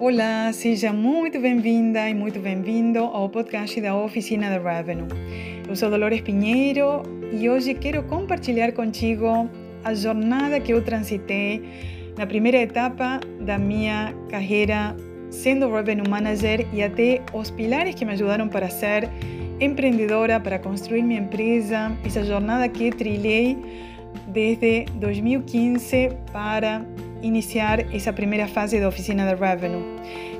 Olá, seja muito bem-vinda e muito bem-vindo ao podcast da Oficina da Revenue. Eu sou Dolores Pinheiro e hoje quero compartilhar contigo a jornada que eu transitei na primeira etapa da minha carreira sendo Revenue Manager e até os pilares que me ajudaram para ser empreendedora, para construir minha empresa, essa jornada que trilhei desde 2015 para iniciar essa primeira fase da oficina da Revenue.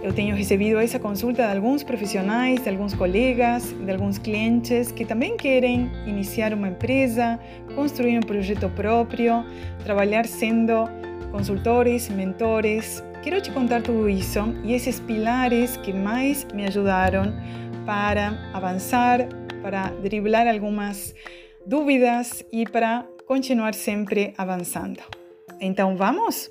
Eu tenho recebido essa consulta de alguns profissionais, de alguns colegas, de alguns clientes que também querem iniciar uma empresa, construir um projeto próprio, trabalhar sendo consultores, mentores. Quero te contar tudo isso e esses pilares que mais me ajudaram para avançar, para driblar algumas dúvidas e para continuar sempre avançando. Então vamos?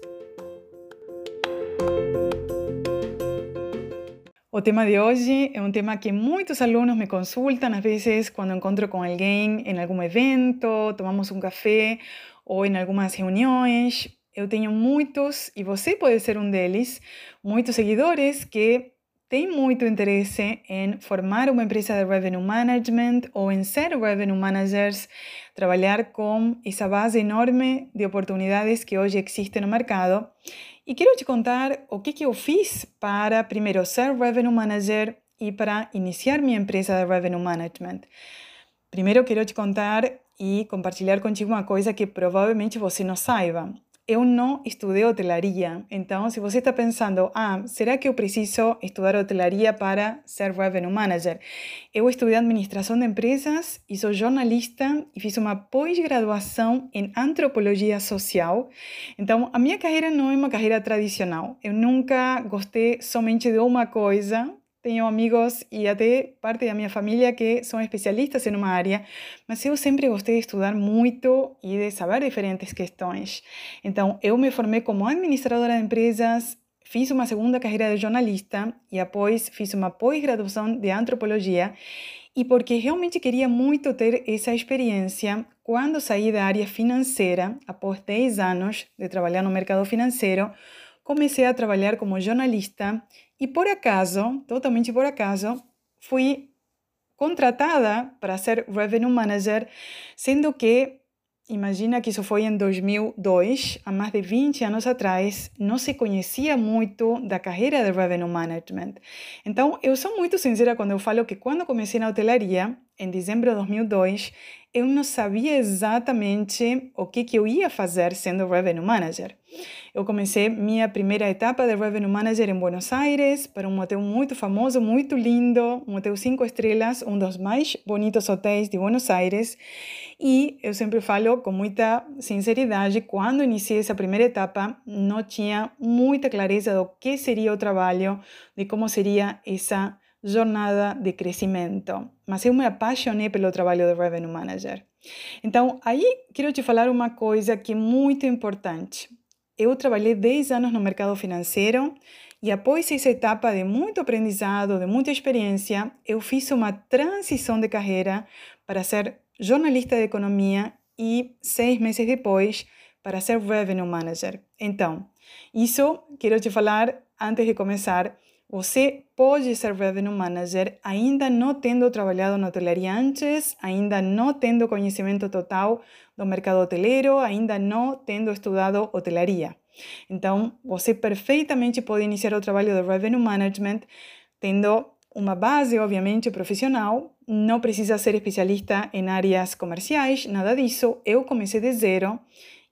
O tema de hoje é um tema que muitos alunos me consultam, às vezes, quando encontro com alguém em algum evento, tomamos um café ou em algumas reuniões. Eu tenho muitos, e você pode ser um deles, muitos seguidores que têm muito interesse em formar uma empresa de revenue management ou em ser revenue managers, trabalhar com essa base enorme de oportunidades que hoje existe no mercado e quero te contar o que, que eu fiz para, primeiro, ser Revenue Manager e para iniciar minha empresa de Revenue Management. Primeiro, quero te contar e compartilhar contigo uma coisa que provavelmente você não saiba eu não estudei hotelaria. Então, se você está pensando, ah, será que eu preciso estudar hotelaria para ser revenue manager? Eu estudei administração de empresas e sou jornalista e fiz uma pós-graduação em antropologia social. Então, a minha carreira não é uma carreira tradicional. Eu nunca gostei somente de uma coisa tenho amigos e até parte da minha família que são especialistas em uma área, mas eu sempre gostei de estudar muito e de saber diferentes questões. Então, eu me formei como administradora de empresas, fiz uma segunda carreira de jornalista e após fiz uma pós-graduação de antropologia e porque realmente queria muito ter essa experiência quando saí da área financeira, após 10 anos de trabalhar no mercado financeiro, comecei a trabalhar como jornalista e por acaso, totalmente por acaso, fui contratada para ser Revenue Manager, sendo que, imagina que isso foi em 2002, há mais de 20 anos atrás, não se conhecia muito da carreira de Revenue Management. Então, eu sou muito sincera quando eu falo que quando comecei na hotelaria, em dezembro de 2002, eu não sabia exatamente o que, que eu ia fazer sendo Revenue Manager. Eu comecei minha primeira etapa de Revenue Manager em Buenos Aires, para um hotel muito famoso, muito lindo, um hotel cinco estrelas, um dos mais bonitos hotéis de Buenos Aires. E eu sempre falo com muita sinceridade, quando iniciei essa primeira etapa, não tinha muita clareza do que seria o trabalho, de como seria essa jornada de crescimento. Mas eu me apaixonei pelo trabalho de Revenue Manager. Então, aí quero te falar uma coisa que é muito importante. Eu trabalhei 10 anos no mercado financeiro e após essa etapa de muito aprendizado, de muita experiência, eu fiz uma transição de carreira para ser jornalista de economia e seis meses depois para ser revenue manager. Então, isso quero te falar antes de começar. Você pode ser revenue manager ainda não tendo trabalhado na hotelaria antes, ainda não tendo conhecimento total do mercado hoteleiro, ainda não tendo estudado hotelaria. Então, você perfeitamente pode iniciar o trabalho de revenue management tendo uma base, obviamente, profissional. Não precisa ser especialista em áreas comerciais, nada disso. Eu comecei de zero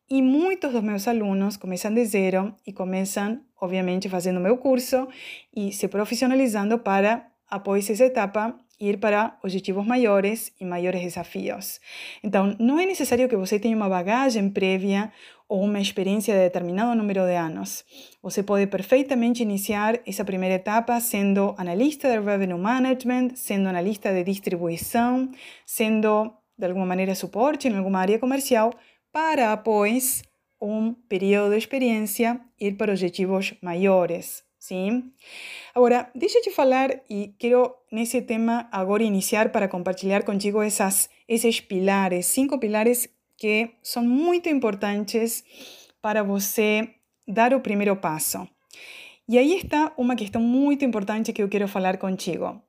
e muitos dos meus alunos começam de zero e começam, obviamente, fazendo meu curso e se profissionalizando para, após essa etapa, ir para objetivos maiores e maiores desafios. Então, não é necessário que você tenha uma bagagem prévia ou uma experiência de determinado número de anos. Você pode perfeitamente iniciar essa primeira etapa sendo analista de revenue management, sendo analista de distribuição, sendo de alguma maneira suporte em alguma área comercial, para, após um período de experiência, ir para objetivos maiores. Sim? Agora, deixa eu te falar e quero nesse tema agora iniciar para compartilhar contigo essas, esses pilares, cinco pilares que são muito importantes para você dar o primeiro passo. E aí está uma questão muito importante que eu quero falar contigo.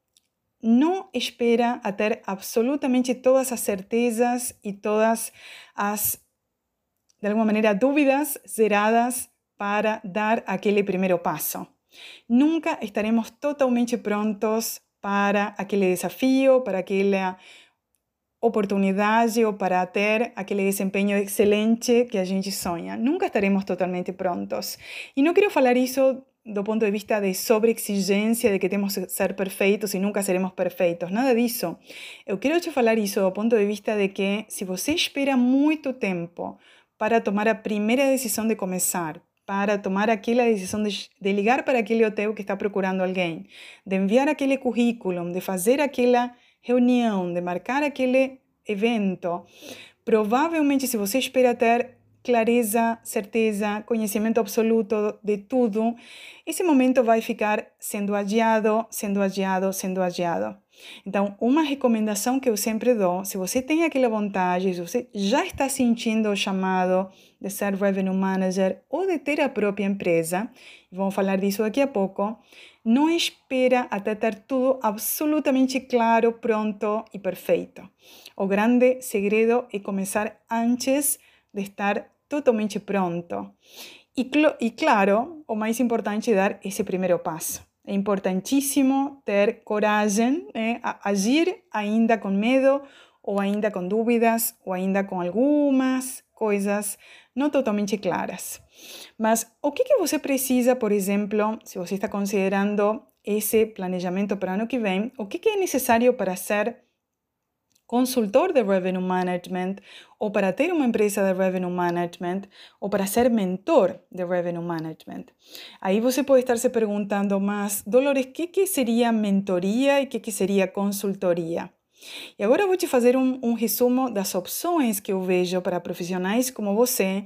Não espera a ter absolutamente todas as certezas e todas as, de alguma maneira, dúvidas zeradas para dar aquele primeiro passo. Nunca estaremos totalmente prontos para aquele desafio, para aquela oportunidade ou para ter aquele desempenho excelente que a gente sonha. Nunca estaremos totalmente prontos. E não quero falar isso do ponto de vista de sobreexigência, de que temos que ser perfeitos e nunca seremos perfeitos. Nada disso. Eu quero te falar isso do ponto de vista de que se você espera muito tempo para tomar a primeira decisão de começar, para tomar aquela decisão de, de ligar para aquele hotel que está procurando alguém, de enviar aquele currículo, de fazer aquela reunião, de marcar aquele evento, provavelmente se você espera ter clareza, certeza, conhecimento absoluto de tudo, esse momento vai ficar sendo adiado, sendo adiado, sendo adiado. Então, uma recomendação que eu sempre dou, se você tem aquela vontade, se você já está sentindo o chamado de ser revenue manager ou de ter a própria empresa, vamos falar disso daqui a pouco, não espera até ter tudo absolutamente claro, pronto e perfeito. O grande segredo é começar antes de estar totalmente pronto. E, e claro, o mais importante é dar esse primeiro passo. É importantíssimo ter coragem, né? agir ainda com medo, ou ainda com dúvidas, ou ainda com algumas coisas não totalmente claras. Mas o que, que você precisa, por exemplo, se você está considerando esse planejamento para o ano que vem, o que, que é necessário para ser consultor de revenue management ou para ter uma empresa de revenue management ou para ser mentor de revenue management. Aí você pode estar se perguntando, mas Dolores, o que, que seria mentoria e o que, que seria consultoria? E agora eu vou te fazer um, um resumo das opções que eu vejo para profissionais como você,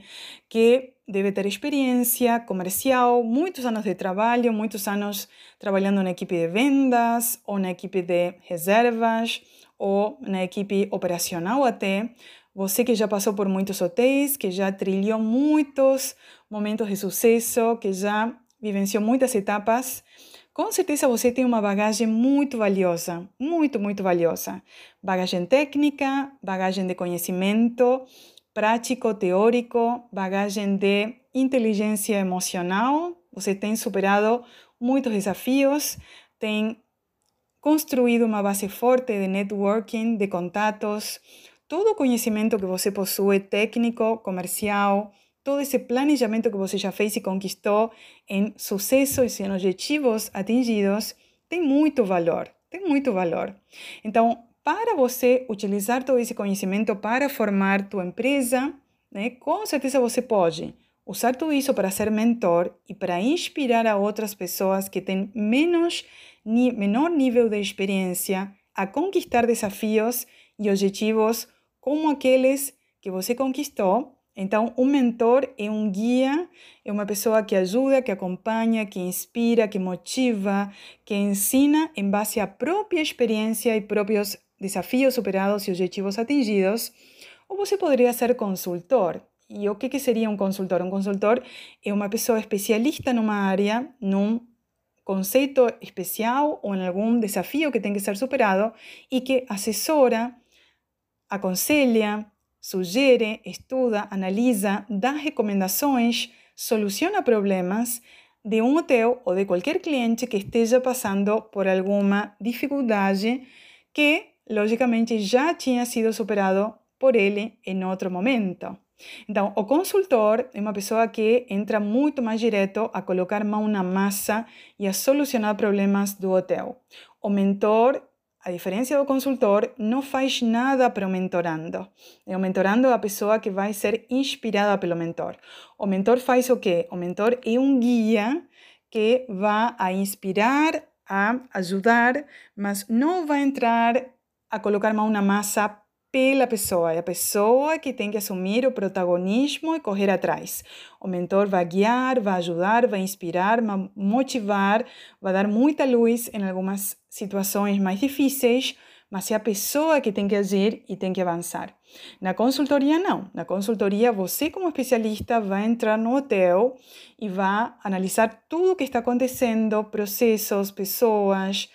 que deve ter experiência comercial, muitos anos de trabalho, muitos anos trabalhando na equipe de vendas ou na equipe de reservas ou na equipe operacional até, você que já passou por muitos hotéis, que já trilhou muitos momentos de sucesso, que já vivenciou muitas etapas, com certeza você tem uma bagagem muito valiosa, muito, muito valiosa. Bagagem técnica, bagagem de conhecimento prático, teórico, bagagem de inteligência emocional. Você tem superado muitos desafios, tem construído uma base forte de networking, de contatos, todo o conhecimento que você possui, técnico, comercial, todo esse planejamento que você já fez e conquistou em sucessos e em objetivos atingidos, tem muito valor, tem muito valor. Então, para você utilizar todo esse conhecimento para formar tua empresa, né, com certeza você pode usar tudo isso para ser mentor e para inspirar a outras pessoas que têm menos ni menor nível de experiência a conquistar desafios e objetivos como aqueles que você conquistou. Então, um mentor é um guia, é uma pessoa que ajuda, que acompanha, que inspira, que motiva, que ensina em base à própria experiência e próprios desafios superados e objetivos atingidos. Ou você poderia ser consultor. E o que, que seria um consultor? Um consultor é uma pessoa especialista numa área, num conceito especial ou em algum desafio que tem que ser superado e que assessora, aconselha, sugere, estuda, analisa, dá recomendações, soluciona problemas de um hotel ou de qualquer cliente que esteja passando por alguma dificuldade que, logicamente, já tinha sido superado por ele em outro momento. Então, o consultor é uma pessoa que entra muito mais direto a colocar mão na massa e a solucionar problemas do hotel. O mentor, a diferença do consultor, não faz nada para o mentorando. O mentorando é a pessoa que vai ser inspirada pelo mentor. O mentor faz o quê? O mentor é um guia que vai a inspirar, a ajudar, mas não vai entrar a colocar mão na massa pela pessoa. É a pessoa que tem que assumir o protagonismo e correr atrás. O mentor vai guiar, vai ajudar, vai inspirar, vai motivar, vai dar muita luz em algumas situações mais difíceis, mas é a pessoa que tem que agir e tem que avançar. Na consultoria, não. Na consultoria, você, como especialista, vai entrar no hotel e vai analisar tudo o que está acontecendo, processos, pessoas,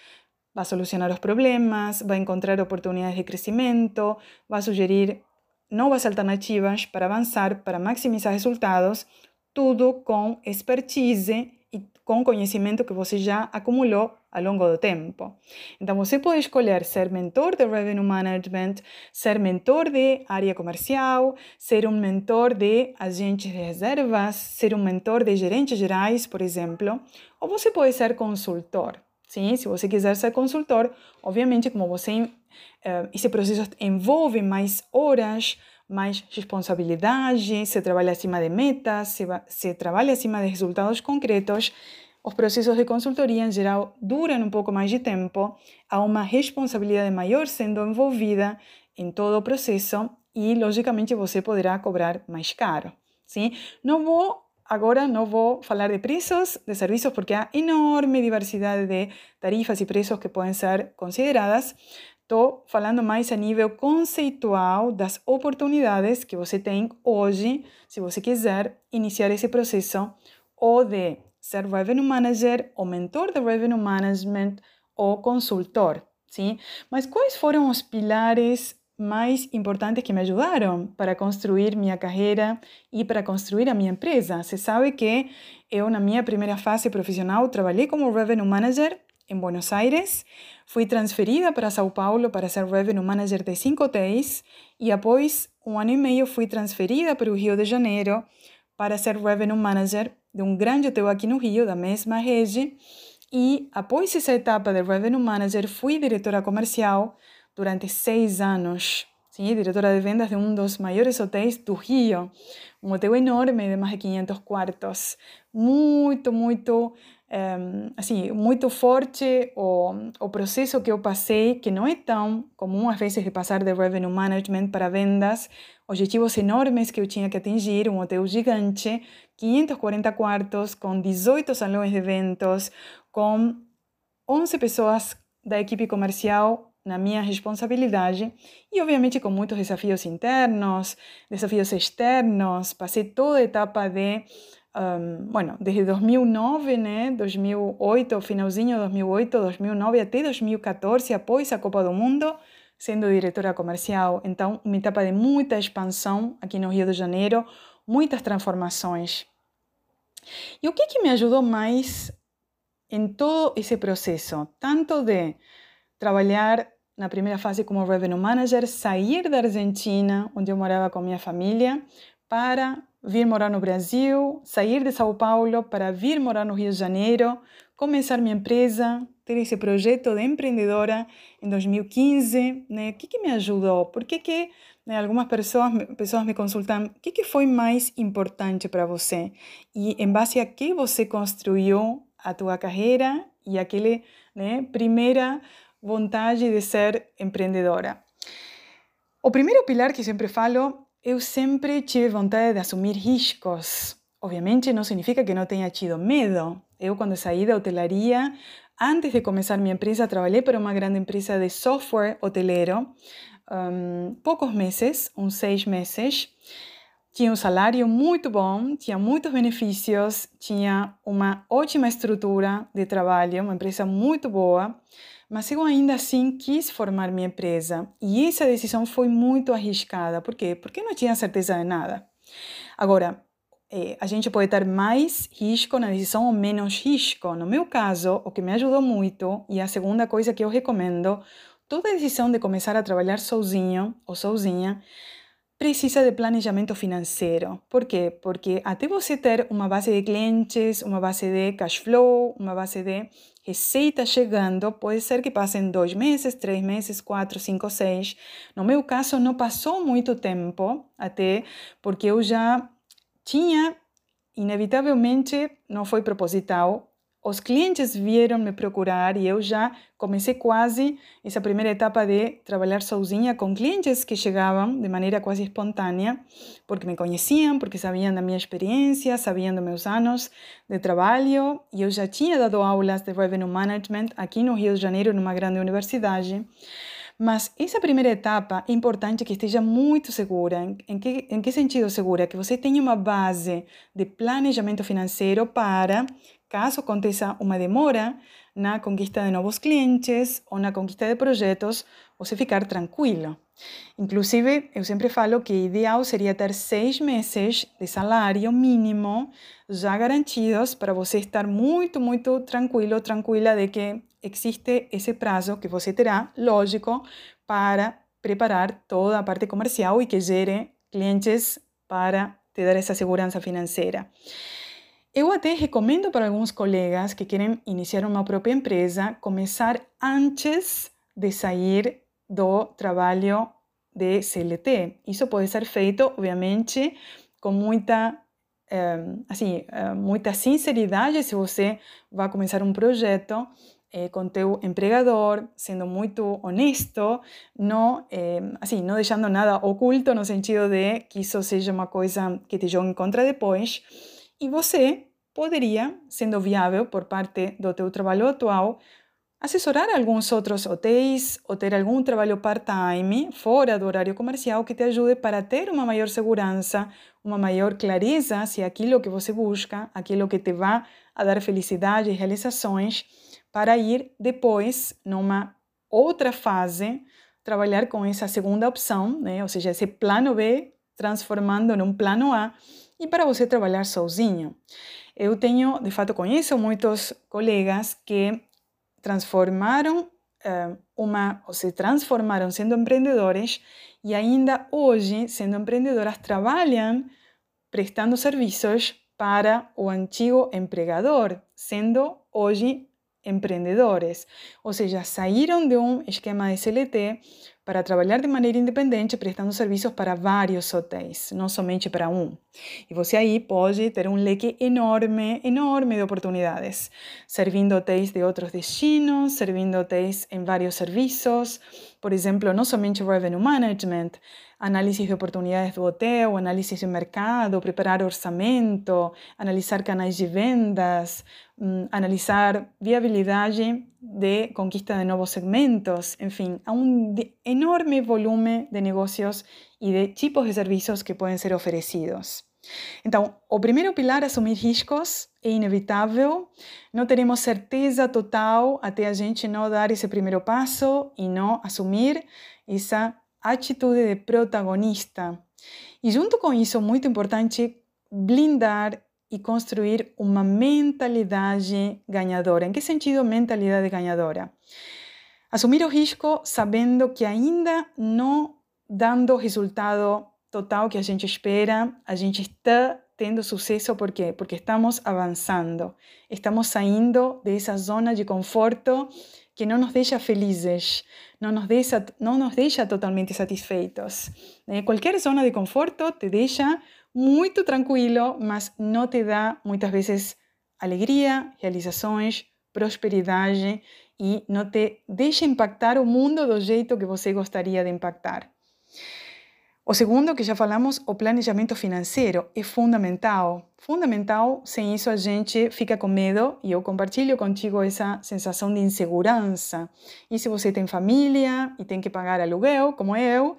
vai solucionar os problemas, vai encontrar oportunidades de crescimento, vai sugerir novas alternativas para avançar, para maximizar resultados, tudo com expertise e com conhecimento que você já acumulou ao longo do tempo. Então, você pode escolher ser mentor de revenue management, ser mentor de área comercial, ser um mentor de agentes de reservas, ser um mentor de gerentes gerais, por exemplo, ou você pode ser consultor. Sim, se você quiser ser consultor, obviamente, como você uh, esse processo envolve mais horas, mais responsabilidade, se trabalha acima de metas, se, se trabalha acima de resultados concretos, os processos de consultoria, em geral, duram um pouco mais de tempo, há uma responsabilidade maior sendo envolvida em todo o processo e, logicamente, você poderá cobrar mais caro. Sim? Não vou agora não vou falar de preços de serviços porque há enorme diversidade de tarifas e preços que podem ser consideradas, Estou falando mais a nível conceitual das oportunidades que você tem hoje, se você quiser iniciar esse processo, ou de ser revenue manager, ou mentor de revenue management, ou consultor, sim? Mas quais foram os pilares mais importantes que me ajudaram para construir minha carreira e para construir a minha empresa? Você sabe que eu, na minha primeira fase profissional, trabalhei como revenue manager em Buenos Aires, fui transferida para São Paulo para ser Revenue Manager de cinco hotéis e após um ano e meio fui transferida para o Rio de Janeiro para ser Revenue Manager de um grande hotel aqui no Rio, da mesma rede. E após essa etapa de Revenue Manager, fui diretora comercial durante seis anos. Sim, diretora de vendas de um dos maiores hotéis do Rio. Um hotel enorme de mais de 500 quartos. Muito, muito um, assim, muito forte o, o processo que eu passei, que não é tão comum às vezes de passar de revenue management para vendas, objetivos enormes que eu tinha que atingir, um hotel gigante, 540 quartos, com 18 salões de eventos, com 11 pessoas da equipe comercial na minha responsabilidade e, obviamente, com muitos desafios internos, desafios externos. Passei toda a etapa de um, bueno, desde 2009, né, 2008, finalzinho de 2008, 2009 até 2014, após a Copa do Mundo, sendo diretora comercial. Então, uma etapa de muita expansão aqui no Rio de Janeiro, muitas transformações. E o que, que me ajudou mais em todo esse processo? Tanto de trabalhar na primeira fase como revenue manager, sair da Argentina, onde eu morava com minha família, para vir morar no Brasil, sair de São Paulo para vir morar no Rio de Janeiro, começar minha empresa, ter esse projeto de empreendedora em 2015, né? O que, que me ajudou? Por que, que né, algumas pessoas, pessoas me consultam, o que, que foi mais importante para você? E em base a que você construiu a tua carreira e aquele, né, primeira vontade de ser empreendedora? O primeiro pilar que sempre falo eu sempre tive vontade de assumir riscos. Obviamente não significa que não tenha tido medo. Eu, quando saí da hotelaria, antes de começar minha empresa, trabalhei para uma grande empresa de software hoteleiro, um, poucos meses, uns seis meses. Tinha um salário muito bom, tinha muitos benefícios, tinha uma ótima estrutura de trabalho, uma empresa muito boa mas eu ainda assim quis formar minha empresa e essa decisão foi muito arriscada. Por quê? Porque não tinha certeza de nada. Agora, é, a gente pode ter mais risco na decisão ou menos risco. No meu caso, o que me ajudou muito, e a segunda coisa que eu recomendo, toda decisão de começar a trabalhar sozinho ou sozinha precisa de planejamento financeiro. Por quê? Porque até você ter uma base de clientes, uma base de cash flow, uma base de receita chegando, pode ser que passem dois meses, três meses, quatro, cinco, seis. No meu caso, não passou muito tempo, até porque eu já tinha, inevitavelmente, não foi proposital, os clientes vieram me procurar e eu já comecei quase essa primeira etapa de trabalhar sozinha com clientes que chegavam de maneira quase espontânea, porque me conheciam, porque sabiam da minha experiência, sabiam dos meus anos de trabalho e eu já tinha dado aulas de revenue management aqui no Rio de Janeiro, numa grande universidade. Mas essa primeira etapa é importante que esteja muito segura. Em, que, em que sentido segura? Que você tenha uma base de planejamento financeiro para, caso aconteça uma demora na conquista de novos clientes ou na conquista de projetos, você ficar tranquilo. Inclusive, eu sempre falo que ideal seria ter seis meses de salário mínimo já garantidos para você estar muito, muito tranquilo, tranquila de que existe esse prazo que você terá, lógico, para preparar toda a parte comercial e que gere clientes para te dar essa segurança financeira. Eu até recomendo para alguns colegas que querem iniciar uma própria empresa começar antes de sair do trabalho de CLT. Isso pode ser feito, obviamente, com muita é, assim, é, muita sinceridade se você vai começar um projeto é, com teu empregador, sendo muito honesto, não, assim, não deixando nada oculto no sentido de que isso seja uma coisa que te jogue contra depois. E você poderia, sendo viável por parte do teu trabalho atual, assessorar alguns outros hotéis ou ter algum trabalho part-time fora do horário comercial que te ajude para ter uma maior segurança, uma maior clareza se aquilo que você busca, aquilo que te vai a dar felicidade e realizações, para ir depois, numa outra fase, trabalhar com essa segunda opção, né? ou seja, esse plano B transformando num plano A, e para você trabalhar sozinho. Eu tenho, de fato, conheço muitos colegas que transformaram uh, uma, ou se transformaram sendo empreendedores e ainda hoje, sendo empreendedoras, trabalham prestando serviços para o antigo empregador, sendo hoje empreendedores. Ou seja, saíram de um esquema CLT para trabalhar de maneira independente, prestando serviços para vários hotéis, não somente para um. E você aí pode ter um leque enorme, enorme de oportunidades, servindo hotéis de outros destinos, servindo hotéis em vários serviços, por exemplo, não somente revenue management, análise de oportunidades do hotel, análise de mercado, preparar orçamento, analisar canais de vendas, um, analisar viabilidade de conquista de novos segmentos, enfim, há um enorme volume de negócios e de tipos de serviços que podem ser oferecidos. Então, o primeiro pilar, assumir riscos, é inevitável. Não teremos certeza total até a gente não dar esse primeiro passo e não assumir essa atitude de protagonista. E junto com isso, muito importante, blindar e construir uma mentalidade ganhadora. Em que sentido mentalidade ganhadora? Assumir o risco sabendo que ainda não dando o resultado total que a gente espera, a gente está tendo sucesso por quê? Porque estamos avançando, estamos saindo dessa zona de conforto que não nos deixa felizes, não nos deixa, não nos totalmente satisfeitos. Eh, qualquer zona de conforto te deixa muito tranquilo, mas não te dá muitas vezes alegria, realizações, prosperidade e não te deixa impactar o mundo do jeito que você gostaria de impactar. O segundo, que já falamos, o planejamento financeiro é fundamental. Fundamental, sem isso a gente fica com medo e eu compartilho contigo essa sensação de insegurança. E se você tem família e tem que pagar aluguel, como eu,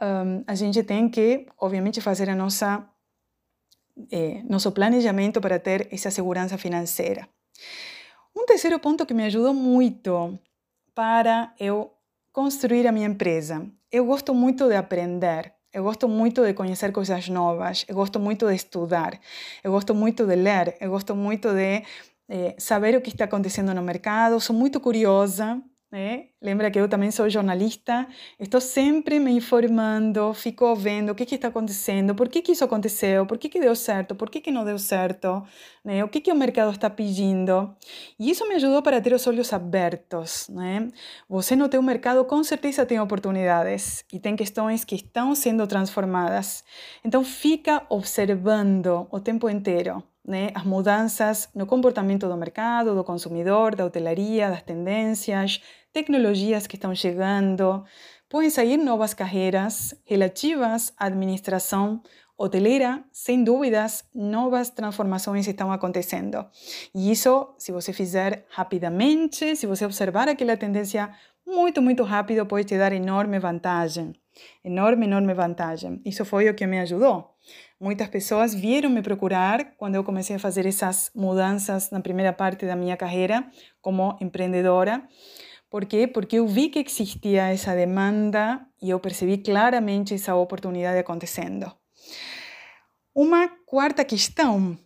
um, a gente tem que, obviamente, fazer a nossa, eh, nosso planejamento para ter essa segurança financeira. Um terceiro ponto que me ajudou muito para eu construir a minha empresa. Eu gosto muito de aprender. Eu gosto muito de conhecer coisas novas, eu gosto muito de estudar, eu gosto muito de ler, eu gosto muito de eh, saber o que está acontecendo no mercado, sou muito curiosa, né? Lembra que eu também sou jornalista, estou sempre me informando, fico vendo o que, que está acontecendo, por que, que isso aconteceu, por que, que deu certo, por que, que não deu certo, né? o que, que o mercado está pedindo. E isso me ajudou para ter os olhos abertos. Né? Você no teu mercado com certeza tem oportunidades e tem questões que estão sendo transformadas. Então fica observando o tempo inteiro né, as mudanças no comportamento do mercado, do consumidor, da hotelaria, das tendências, tecnologias que estão chegando. Podem sair novas carreiras relativas à administração hoteleira, sem dúvidas, novas transformações estão acontecendo. E isso, se você fizer rapidamente, se você observar aquela tendência muito, muito rápido pode te dar enorme vantagem. Enorme, enorme vantagem. Isso foi o que me ajudou. Muitas pessoas vieram me procurar quando eu comecei a fazer essas mudanças na primeira parte da minha carreira como empreendedora. Por quê? Porque eu vi que existia essa demanda e eu percebi claramente essa oportunidade acontecendo. Uma quarta questão: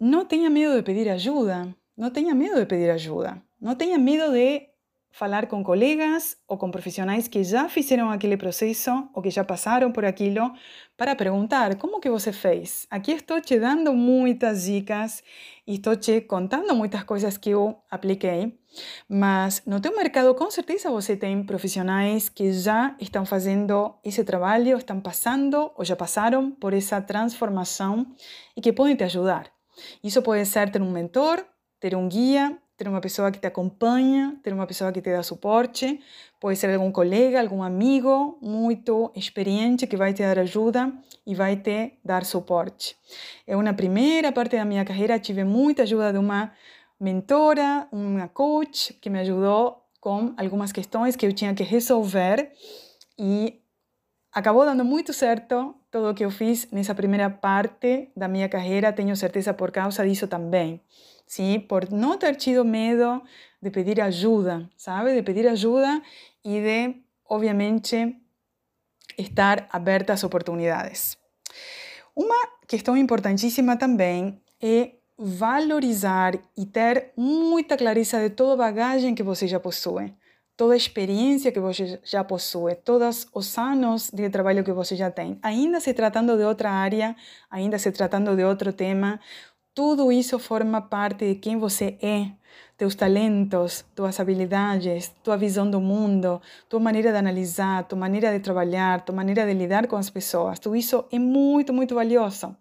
não tenha medo de pedir ajuda. Não tenha medo de pedir ajuda. Não tenha medo de falar com colegas ou com profissionais que já fizeram aquele processo ou que já passaram por aquilo para perguntar como que você fez. Aqui estou te dando muitas dicas e estou te contando muitas coisas que eu apliquei, mas no teu mercado com certeza você tem profissionais que já estão fazendo esse trabalho, estão passando ou já passaram por essa transformação e que podem te ajudar. Isso pode ser ter um mentor, ter um guia, ter uma pessoa que te acompanha, ter uma pessoa que te dá suporte, pode ser algum colega, algum amigo muito experiente que vai te dar ajuda e vai te dar suporte. Eu, na primeira parte da minha carreira, tive muita ajuda de uma mentora, uma coach, que me ajudou com algumas questões que eu tinha que resolver e acabou dando muito certo tudo o que eu fiz nessa primeira parte da minha carreira, tenho certeza por causa disso também. ¿Sí? Por no ter tido medo de pedir ajuda, sabe? De pedir ajuda e de, obviamente, estar aberta às oportunidades. Uma questão importantíssima também é valorizar e ter muita clareza de toda a bagagem que você já possui, toda a experiência que você já possui, todos os anos de trabalho que você já tem. Ainda se tratando de outra área, ainda se tratando de outro tema, tudo isso forma parte de quem você é, teus talentos, tuas habilidades, tua visão do mundo, tua maneira de analisar, tua maneira de trabalhar, tua maneira de lidar com as pessoas. Tudo isso é muito, muito valioso.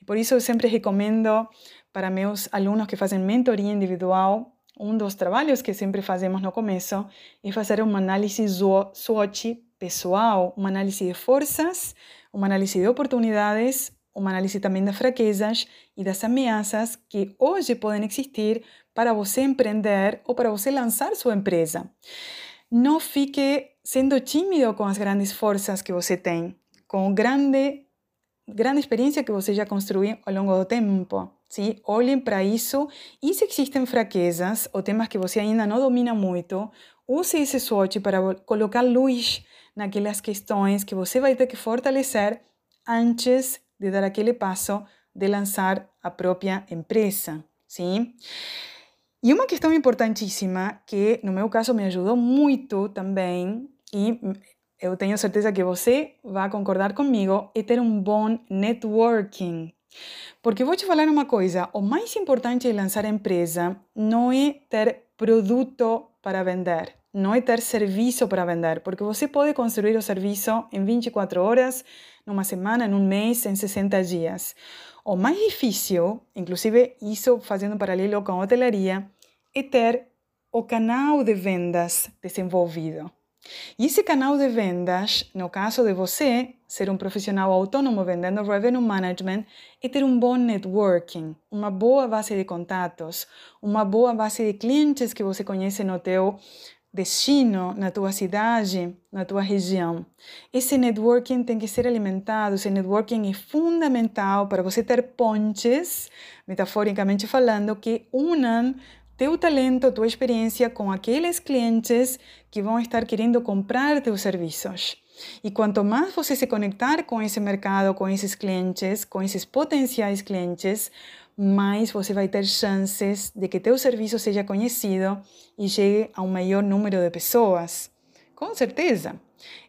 E por isso eu sempre recomendo para meus alunos que fazem mentoria individual, um dos trabalhos que sempre fazemos no começo é fazer uma análise SWOT pessoal, uma análise de forças, uma análise de oportunidades uma análise também das fraquezas e das ameaças que hoje podem existir para você empreender ou para você lançar sua empresa. Não fique sendo tímido com as grandes forças que você tem, com grande, grande experiência que você já construiu ao longo do tempo. Sim? Olhem para isso e se existem fraquezas ou temas que você ainda não domina muito, use esse SWOT para colocar luz naquelas questões que você vai ter que fortalecer antes de dar aquele passo de lançar a própria empresa, sim? E uma questão importantíssima que no meu caso me ajudou muito também e eu tenho certeza que você vai concordar comigo é ter um bom networking. Porque vou te falar uma coisa, o mais importante de lançar a empresa não é ter produto para vender, não é ter serviço para vender, porque você pode construir o serviço em 24 horas, numa semana, num mês, em 60 dias. O mais difícil, inclusive isso fazendo paralelo com a hotelaria, é ter o canal de vendas desenvolvido. E esse canal de vendas, no caso de você ser um profissional autônomo vendendo revenue management, é ter um bom networking, uma boa base de contatos, uma boa base de clientes que você conhece no teu destino na tua cidade, na tua região. Esse networking tem que ser alimentado, esse networking é fundamental para você ter pontes, metaforicamente falando, que unam teu talento, tua experiência com aqueles clientes que vão estar querendo comprar teus serviços. E quanto mais você se conectar com esse mercado, com esses clientes, com esses potenciais clientes, mais você vai ter chances de que teu serviço seja conhecido e chegue a um maior número de pessoas. Com certeza.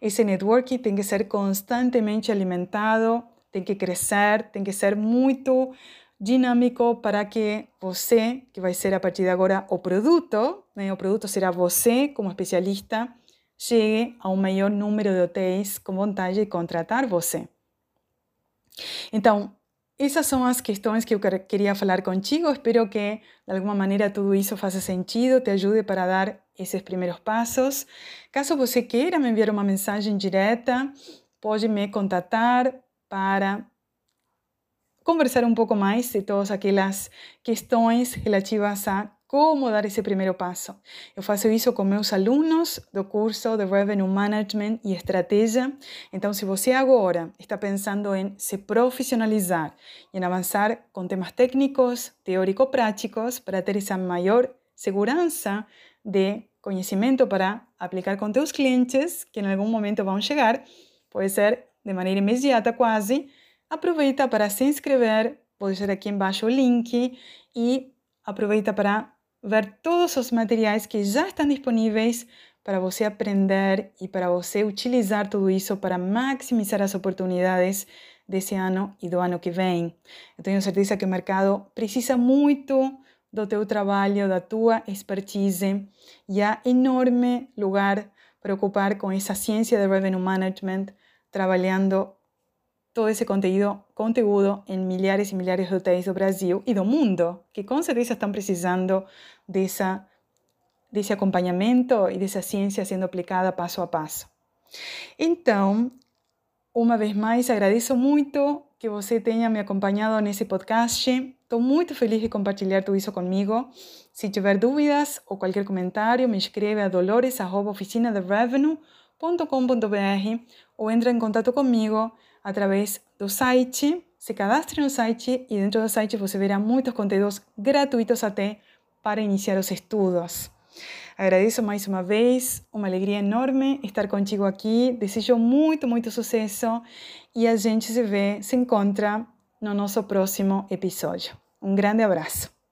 Esse networking tem que ser constantemente alimentado, tem que crescer, tem que ser muito dinâmico para que você, que vai ser a partir de agora o produto, né, o produto será você como especialista, chegue a um maior número de hotéis com vontade de contratar você. Então, essas são as questões que eu queria falar contigo. Espero que, de alguma maneira, tudo isso faça sentido, te ajude para dar esses primeiros passos. Caso você queira me enviar uma mensagem direta, pode me contatar para conversar um pouco mais de todas aquelas questões relativas a como dar esse primeiro passo. Eu faço isso com meus alunos do curso de Revenue Management e Estratégia. Então, se você agora está pensando em se profissionalizar e em avançar com temas técnicos, teórico-práticos, para ter essa maior segurança de conhecimento para aplicar com teus clientes, que em algum momento vão chegar, pode ser de maneira imediata quase, aproveita para se inscrever, pode ser aqui embaixo o link, e aproveita para ver todos os materiais que já estão disponíveis para você aprender e para você utilizar tudo isso para maximizar as oportunidades desse ano e do ano que vem. Eu tenho certeza que o mercado precisa muito do teu trabalho, da tua expertise e há enorme lugar para ocupar com essa ciência de revenue management, trabalhando todo esse conteúdo, conteúdo em milhares e milhares de hotéis do Brasil e do mundo, que com certeza estão precisando dessa, desse acompanhamento e dessa ciência sendo aplicada passo a passo. Então, uma vez mais, agradeço muito que você tenha me acompanhado nesse podcast. Estou muito feliz de compartilhar tudo isso comigo. Se tiver dúvidas ou qualquer comentário, me escreve a dolores.oficinaderevenue.com.br ou entra em contato comigo através do site. Se cadastre no site e dentro do site você verá muitos conteúdos gratuitos até para iniciar os estudos. Agradeço mais uma vez, uma alegria enorme estar contigo aqui. Desejo muito, muito sucesso e a gente se vê, se encontra no nosso próximo episódio. Um grande abraço.